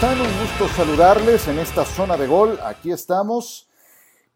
están? Un gusto saludarles en esta zona de gol. Aquí estamos.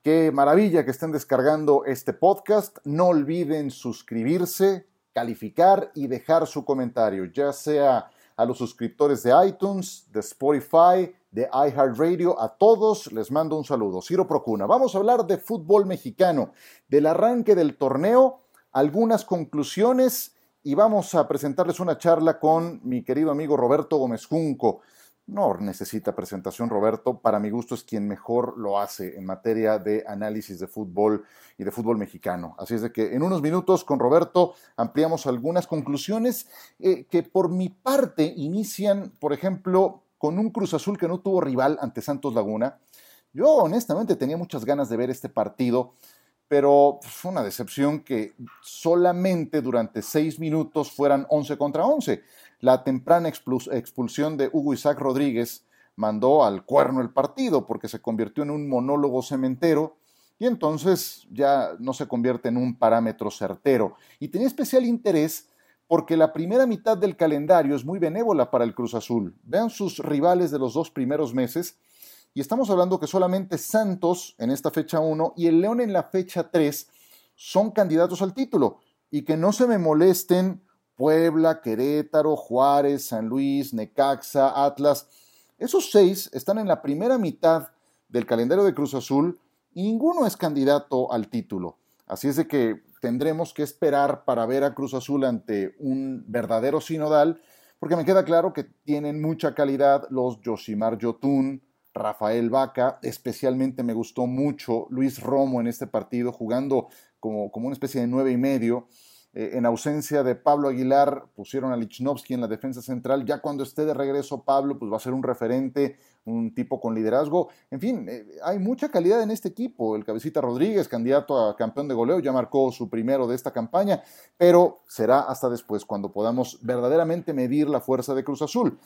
Qué maravilla que estén descargando este podcast. No olviden suscribirse, calificar y dejar su comentario, ya sea a los suscriptores de iTunes, de Spotify, de iHeartRadio. A todos les mando un saludo. Ciro Procuna. Vamos a hablar de fútbol mexicano, del arranque del torneo, algunas conclusiones y vamos a presentarles una charla con mi querido amigo Roberto Gómez Junco. No necesita presentación, Roberto. Para mi gusto es quien mejor lo hace en materia de análisis de fútbol y de fútbol mexicano. Así es de que en unos minutos con Roberto ampliamos algunas conclusiones eh, que por mi parte inician, por ejemplo, con un Cruz Azul que no tuvo rival ante Santos Laguna. Yo honestamente tenía muchas ganas de ver este partido, pero fue una decepción que solamente durante seis minutos fueran 11 contra 11 la temprana expulsión de Hugo Isaac Rodríguez mandó al cuerno el partido porque se convirtió en un monólogo cementero y entonces ya no se convierte en un parámetro certero. Y tenía especial interés porque la primera mitad del calendario es muy benévola para el Cruz Azul. Vean sus rivales de los dos primeros meses y estamos hablando que solamente Santos en esta fecha 1 y el León en la fecha 3 son candidatos al título y que no se me molesten Puebla, Querétaro, Juárez, San Luis, Necaxa, Atlas. Esos seis están en la primera mitad del calendario de Cruz Azul y ninguno es candidato al título. Así es de que tendremos que esperar para ver a Cruz Azul ante un verdadero sinodal, porque me queda claro que tienen mucha calidad los Yoshimar Yotun, Rafael Vaca, especialmente me gustó mucho Luis Romo en este partido, jugando como, como una especie de nueve y medio. Eh, en ausencia de Pablo Aguilar, pusieron a Lichnowsky en la defensa central. Ya cuando esté de regreso Pablo, pues va a ser un referente, un tipo con liderazgo. En fin, eh, hay mucha calidad en este equipo. El Cabecita Rodríguez, candidato a campeón de goleo, ya marcó su primero de esta campaña, pero será hasta después, cuando podamos verdaderamente medir la fuerza de Cruz Azul.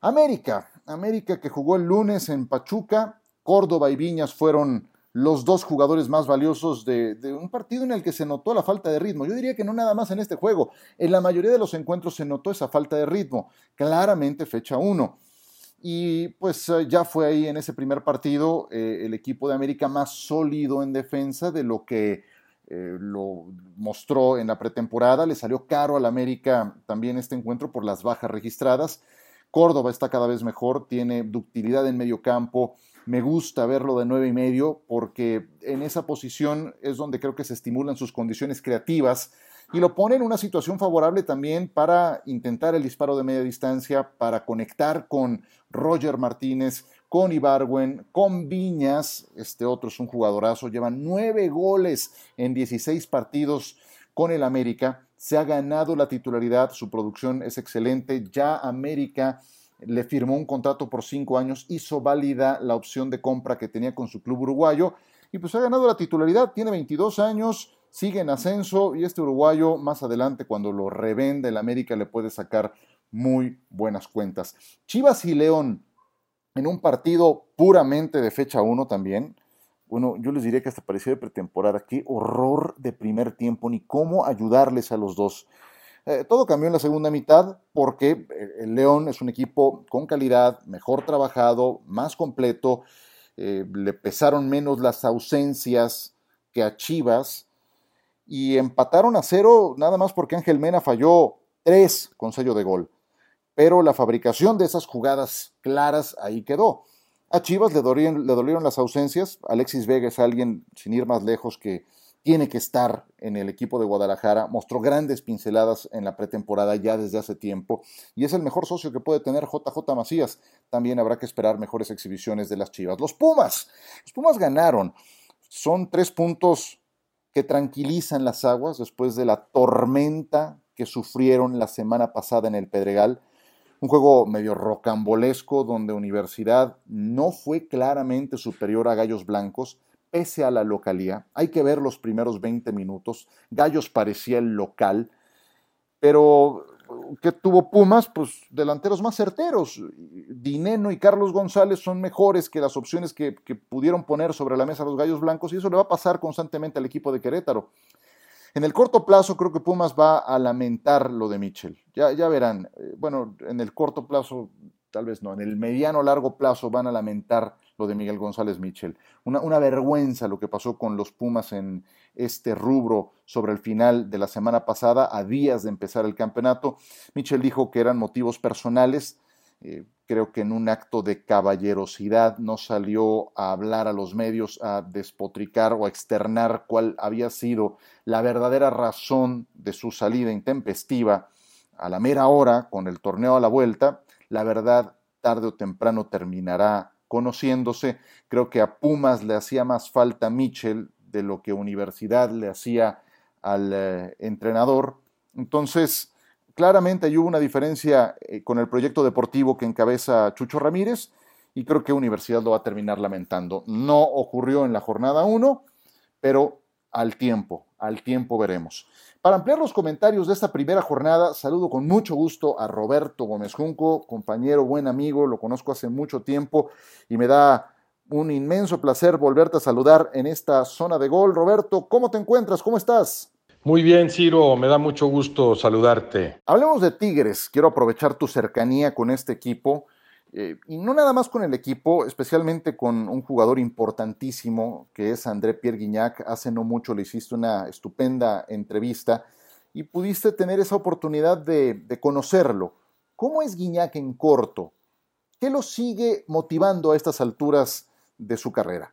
América, América que jugó el lunes en Pachuca, Córdoba y Viñas fueron los dos jugadores más valiosos de, un partido en el que se notó la falta de ritmo. Yo diría que no nada más en este juego, en la mayoría de los encuentros se notó esa falta de ritmo, claramente fecha 1. Y pues eh, ya fue ahí en ese primer partido eh, el equipo de América más sólido en defensa de lo que eh, lo mostró en la pretemporada. Le salió caro al América también este encuentro por las bajas registradas. Córdoba está cada vez mejor, tiene ductilidad en medio campo, me gusta verlo de nueve y medio porque en esa posición es donde creo que se estimulan sus condiciones creativas y lo pone en una situación favorable también para intentar el disparo de media distancia, para conectar con Roger Martínez, con Ibarwen, con Viñas, este otro es un jugadorazo, lleva nueve goles en 16 partidos con el América, se ha ganado la titularidad, su producción es excelente, ya América le firmó un contrato por cinco años, hizo válida la opción de compra que tenía con su club uruguayo y pues ha ganado la titularidad, tiene 22 años, sigue en ascenso y este uruguayo más adelante cuando lo revende el América le puede sacar muy buenas cuentas. Chivas y León en un partido puramente de fecha 1 también. Bueno, yo les diría que hasta parecía de pretemporada. Qué horror de primer tiempo, ni cómo ayudarles a los dos. Eh, todo cambió en la segunda mitad porque eh, el León es un equipo con calidad, mejor trabajado, más completo, eh, le pesaron menos las ausencias que a Chivas y empataron a cero nada más porque Ángel Mena falló tres con sello de gol. Pero la fabricación de esas jugadas claras ahí quedó. A Chivas le dolieron, le dolieron las ausencias. Alexis Vega es alguien, sin ir más lejos, que tiene que estar en el equipo de Guadalajara, mostró grandes pinceladas en la pretemporada ya desde hace tiempo y es el mejor socio que puede tener JJ Macías. También habrá que esperar mejores exhibiciones de las Chivas. Los Pumas, los Pumas ganaron. Son tres puntos que tranquilizan las aguas después de la tormenta que sufrieron la semana pasada en el Pedregal. Un juego medio rocambolesco donde Universidad no fue claramente superior a Gallos Blancos, pese a la localía. Hay que ver los primeros 20 minutos. Gallos parecía el local, pero que tuvo Pumas? Pues delanteros más certeros. Dineno y Carlos González son mejores que las opciones que, pudieron poner sobre la mesa los Gallos Blancos y eso le va a pasar constantemente al equipo de Querétaro. En el corto plazo creo que Pumas va a lamentar lo de Mitchell. Ya, ya verán. Eh, bueno, en el corto plazo tal vez no, en el mediano largo plazo van a lamentar lo de Miguel González Mitchell. Una, una, vergüenza lo que pasó con los Pumas en este rubro sobre el final de la semana pasada, a días de empezar el campeonato. Mitchell dijo que eran motivos personales. Eh, creo que en un acto de caballerosidad no salió a hablar a los medios, a despotricar o a externar cuál había sido la verdadera razón de su salida intempestiva a la mera hora, con el torneo a la vuelta. La verdad, tarde o temprano terminará conociéndose. Creo que a Pumas le hacía más falta Mitchell de lo que Universidad le hacía al eh, entrenador. Entonces, claramente hay una diferencia eh, con el proyecto deportivo que encabeza Chucho Ramírez y creo que Universidad lo va a terminar lamentando. No ocurrió en la jornada 1, pero al tiempo, al tiempo veremos. Para ampliar los comentarios de esta primera jornada, saludo con mucho gusto a Roberto Gómez Junco, compañero, buen amigo, lo conozco hace mucho tiempo y me da un inmenso placer volverte a saludar en esta zona de gol. Roberto, ¿cómo te encuentras? ¿Cómo estás? Muy bien, Ciro, me da mucho gusto saludarte. Hablemos de Tigres. Quiero aprovechar tu cercanía con este equipo eh, y no nada más con el equipo, especialmente con un jugador importantísimo que es André Pierre Guignac. Hace no mucho le hiciste una estupenda entrevista y pudiste tener esa oportunidad de, de conocerlo. ¿Cómo es Guignac en corto? ¿Qué lo sigue motivando a estas alturas de su carrera?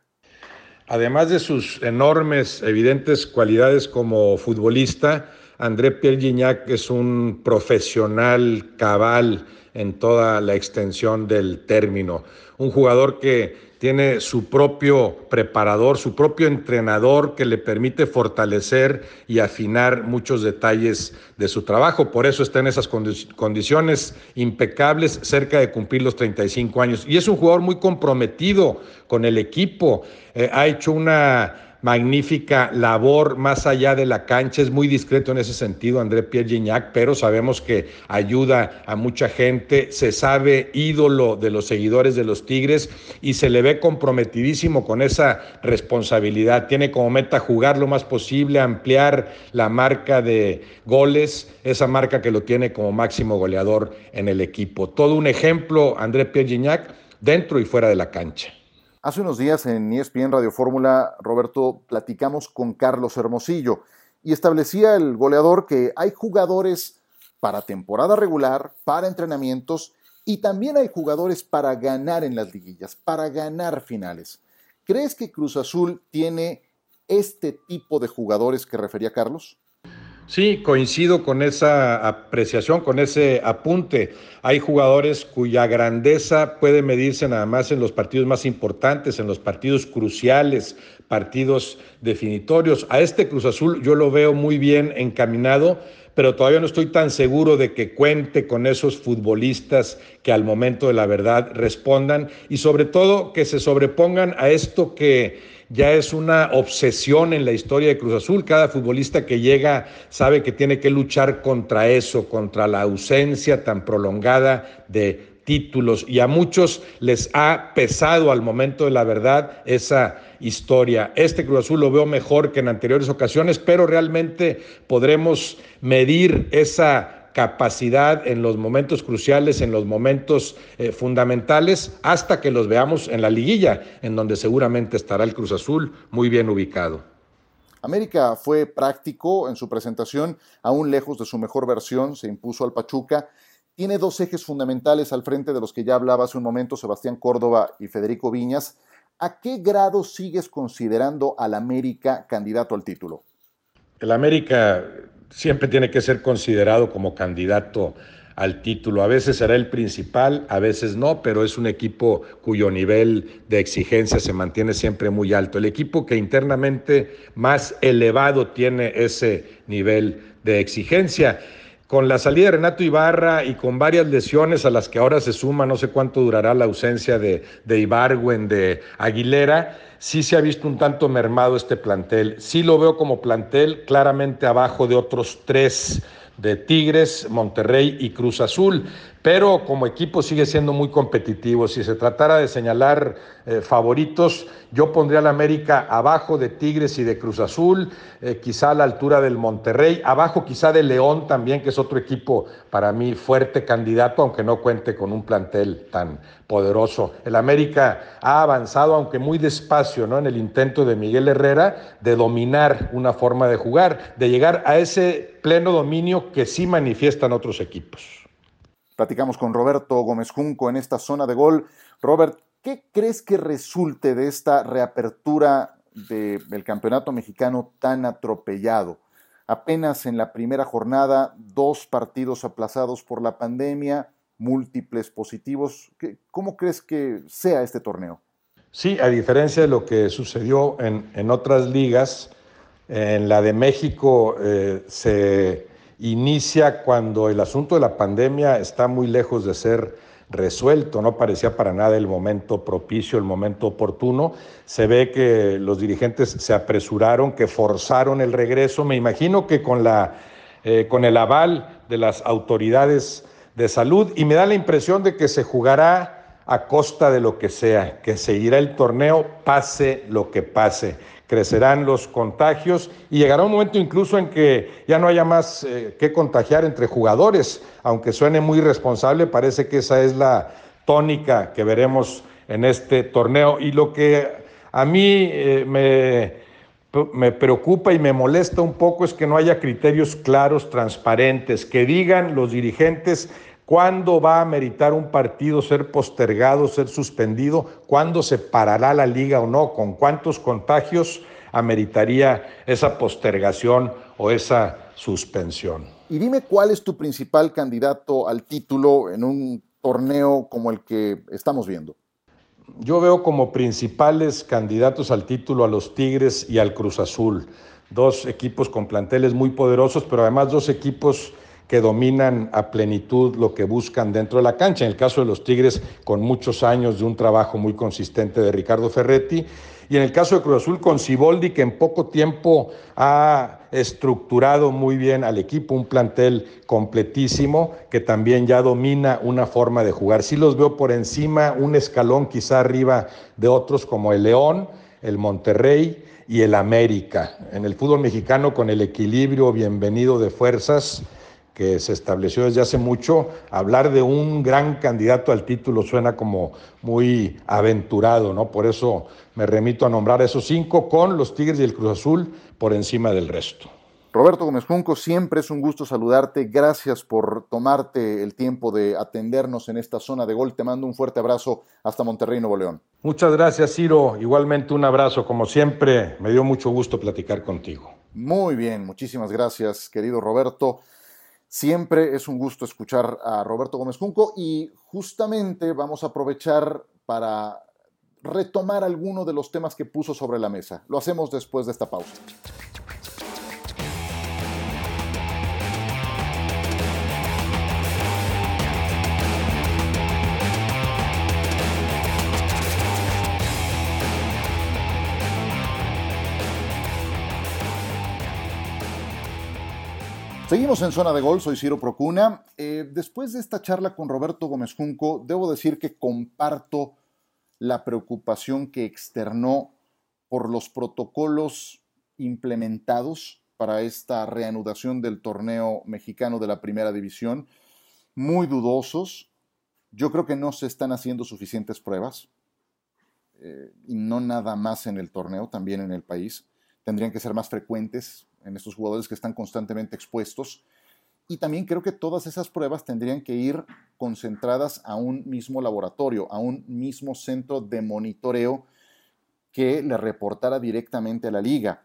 Además de sus enormes, evidentes cualidades como futbolista, André Pierre Gignac es un profesional cabal en toda la extensión del término. Un jugador que tiene su propio preparador, su propio entrenador que le permite fortalecer y afinar muchos detalles de su trabajo. Por eso está en esas condiciones impecables, cerca de cumplir los 35 años. Y es un jugador muy comprometido con el equipo. Eh, ha hecho una magnífica labor más allá de la cancha. Es muy discreto en ese sentido, André Pierre Gignac, pero sabemos que ayuda a mucha gente. Se sabe ídolo de los seguidores de los Tigres y se le ve comprometidísimo con esa responsabilidad. Tiene como meta jugar lo más posible, ampliar la marca de goles, esa marca que lo tiene como máximo goleador en el equipo. Todo un ejemplo, André Pierre Gignac, dentro y fuera de la cancha. Hace unos días en ESPN Radio Fórmula, Roberto, platicamos con Carlos Hermosillo y establecía el goleador que hay jugadores para temporada regular, para entrenamientos y también hay jugadores para ganar en las liguillas, para ganar finales. ¿Crees que Cruz Azul tiene este tipo de jugadores que refería Carlos? Sí, coincido con esa apreciación, con ese apunte. Hay jugadores cuya grandeza puede medirse nada más en los partidos más importantes, en los partidos cruciales, partidos definitorios. A este Cruz Azul yo lo veo muy bien encaminado, pero todavía no estoy tan seguro de que cuente con esos futbolistas que al momento de la verdad respondan y sobre todo que se sobrepongan a esto que ya es una obsesión en la historia de Cruz Azul. Cada futbolista que llega sabe que tiene que luchar contra eso, contra la ausencia tan prolongada de títulos y a muchos les ha pesado al momento de la verdad esa historia. Este Cruz Azul lo veo mejor que en anteriores ocasiones, pero realmente podremos medir esa capacidad en los momentos cruciales, en los momentos eh, fundamentales, hasta que los veamos en la liguilla, en donde seguramente estará el Cruz Azul muy bien ubicado. América fue práctico en su presentación, aún lejos de su mejor versión, se impuso al Pachuca. Tiene dos ejes fundamentales al frente de los que ya hablaba hace un momento Sebastián Córdoba y Federico Viñas. ¿A qué grado sigues considerando al América candidato al título? El América siempre tiene que ser considerado como candidato al título. A veces será el principal, a veces no, pero es un equipo cuyo nivel de exigencia se mantiene siempre muy alto. El equipo que internamente más elevado tiene ese nivel de exigencia. Con la salida de Renato Ibarra y con varias lesiones a las que ahora se suma, no sé cuánto durará la ausencia de, de de Aguilera, sí se ha visto un tanto mermado este plantel. Sí lo veo como plantel claramente abajo de otros tres de Tigres, Monterrey y Cruz Azul. Pero como equipo sigue siendo muy competitivo. Si se tratara de señalar eh, favoritos, yo pondría al América abajo de Tigres y de Cruz Azul, eh, quizá a la altura del Monterrey, abajo quizá de León también, que es otro equipo para mí fuerte candidato, aunque no cuente con un plantel tan poderoso. El América ha avanzado, aunque muy despacio, ¿no? En el intento de Miguel Herrera de dominar una forma de jugar, de llegar a ese pleno dominio que sí manifiestan otros equipos. Platicamos con Roberto Gómez Junco en esta zona de gol. Robert, ¿qué crees que resulte de esta reapertura del campeonato mexicano tan atropellado? Apenas en la primera jornada, dos partidos aplazados por la pandemia, múltiples positivos. ¿Cómo crees que sea este torneo? Sí, a diferencia de lo que sucedió en, otras ligas, en la de México eh, se inicia cuando el asunto de la pandemia está muy lejos de ser resuelto, no parecía para nada el momento propicio, el momento oportuno. Se ve que los dirigentes se apresuraron, que forzaron el regreso. Me imagino que con, la, eh, con el aval de las autoridades de salud y me da la impresión de que se jugará a costa de lo que sea, que seguirá el torneo pase lo que pase. Crecerán los contagios y llegará un momento incluso en que ya no haya más eh, que contagiar entre jugadores, aunque suene muy responsable, parece que esa es la tónica que veremos en este torneo. Y lo que a mí eh, me me preocupa y me molesta un poco es que no haya criterios claros, transparentes, que digan los dirigentes cuándo va a meritar un partido ser postergado, ser suspendido, cuándo se parará la liga o no, con cuántos contagios ameritaría esa postergación o esa suspensión. Y dime cuál es tu principal candidato al título en un torneo como el que estamos viendo. Yo veo como principales candidatos al título a los Tigres y al Cruz Azul, dos equipos con planteles muy poderosos, pero además dos equipos que dominan a plenitud lo que buscan dentro de la cancha. En el caso de los Tigres, con muchos años de un trabajo muy consistente de Ricardo Ferretti, y en el caso de Cruz Azul, con Siboldi, que en poco tiempo ha estructurado muy bien al equipo, un plantel completísimo que también ya domina una forma de jugar. Sí los veo por encima, un escalón quizá arriba de otros como el León, el Monterrey y el América. En el fútbol mexicano con el equilibrio bienvenido de fuerzas que se estableció desde hace mucho, hablar de un gran candidato al título suena como muy aventurado, ¿no? Por eso me remito a nombrar a esos cinco con los Tigres y el Cruz Azul por encima del resto. Roberto Gómez Junco, siempre es un gusto saludarte. Gracias por tomarte el tiempo de atendernos en esta zona de gol. Te mando un fuerte abrazo hasta Monterrey, Nuevo León. Muchas gracias, Ciro. Igualmente un abrazo. Como siempre, me dio mucho gusto platicar contigo. Muy bien, muchísimas gracias, querido Roberto. Siempre es un gusto escuchar a Roberto Gómez Junco y justamente vamos a aprovechar para retomar alguno de los temas que puso sobre la mesa. Lo hacemos después de esta pausa. Seguimos en zona de gol, soy Ciro Procuna. Eh, después de esta charla con Roberto Gómez Junco, debo decir que comparto la preocupación que externó por los protocolos implementados para esta reanudación del torneo mexicano de la primera división, muy dudosos. Yo creo que no se están haciendo suficientes pruebas, eh, y no nada más en el torneo, también en el país. Tendrían que ser más frecuentes, en estos jugadores que están constantemente expuestos. Y también creo que todas esas pruebas tendrían que ir concentradas a un mismo laboratorio, a un mismo centro de monitoreo que le reportara directamente a la liga,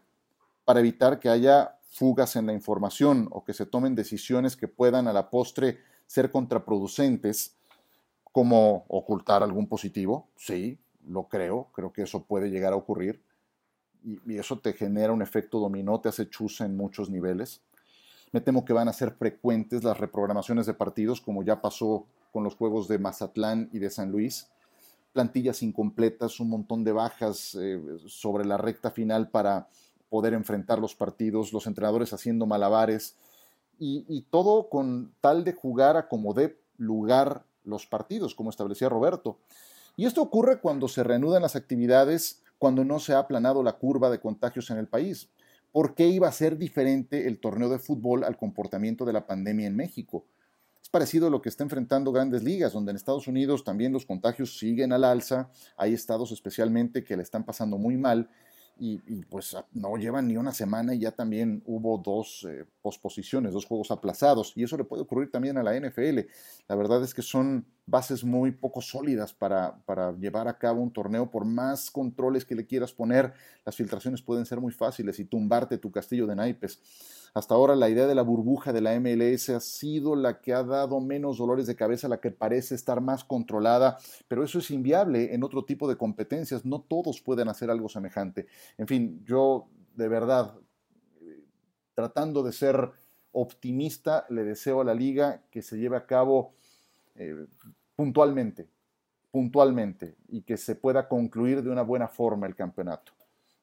para evitar que haya fugas en la información o que se tomen decisiones que puedan a la postre ser contraproducentes, como ocultar algún positivo. Sí, lo creo, creo que eso puede llegar a ocurrir y, eso te genera un efecto dominó, te hace chuza en muchos niveles. Me temo que van a ser frecuentes las reprogramaciones de partidos, como ya pasó con los juegos de Mazatlán y de San Luis. Plantillas incompletas, un montón de bajas eh, sobre la recta final para poder enfrentar los partidos, los entrenadores haciendo malabares y, y todo con tal de jugar a como dé lugar los partidos, como establecía Roberto. Y esto ocurre cuando se reanudan las actividades, cuando no se ha aplanado la curva de contagios en el país. ¿Por qué iba a ser diferente el torneo de fútbol al comportamiento de la pandemia en México? Es parecido a lo que está enfrentando grandes ligas, donde en Estados Unidos también los contagios siguen al alza, hay estados especialmente que le están pasando muy mal y, pues no llevan ni una semana y ya también hubo dos eh, posposiciones, dos juegos aplazados y eso le puede ocurrir también a la NFL. La verdad es que son bases muy poco sólidas para, para llevar a cabo un torneo, por más controles que le quieras poner, las filtraciones pueden ser muy fáciles y tumbarte tu castillo de naipes. Hasta ahora la idea de la burbuja de la MLS ha sido la que ha dado menos dolores de cabeza, la que parece estar más controlada, pero eso es inviable en otro tipo de competencias. No todos pueden hacer algo semejante. En fin, yo de verdad, tratando de ser optimista, le deseo a la liga que se lleve a cabo eh, puntualmente, puntualmente, y que se pueda concluir de una buena forma el campeonato.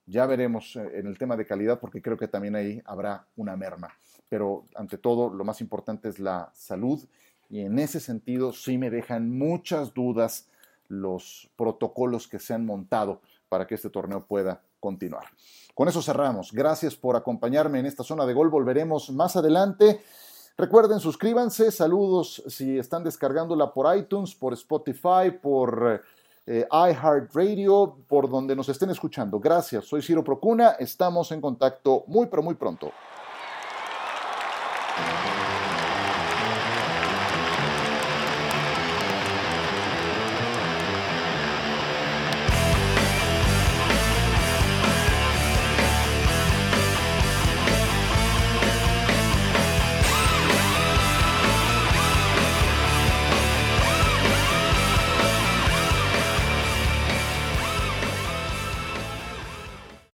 Ya veremos eh, en el tema de calidad porque creo que también ahí habrá una merma. Pero ante todo, lo más importante es la salud y en ese sentido sí me dejan muchas dudas los protocolos que se han montado para que este torneo pueda continuar. Con eso cerramos. Gracias por acompañarme en esta zona de gol. Volveremos más adelante. Recuerden, suscríbanse. Saludos si están descargándola por iTunes, por Spotify, por eh, iHeartRadio, por donde nos estén escuchando. Gracias, soy Ciro Procuna, estamos en contacto muy pero muy pronto.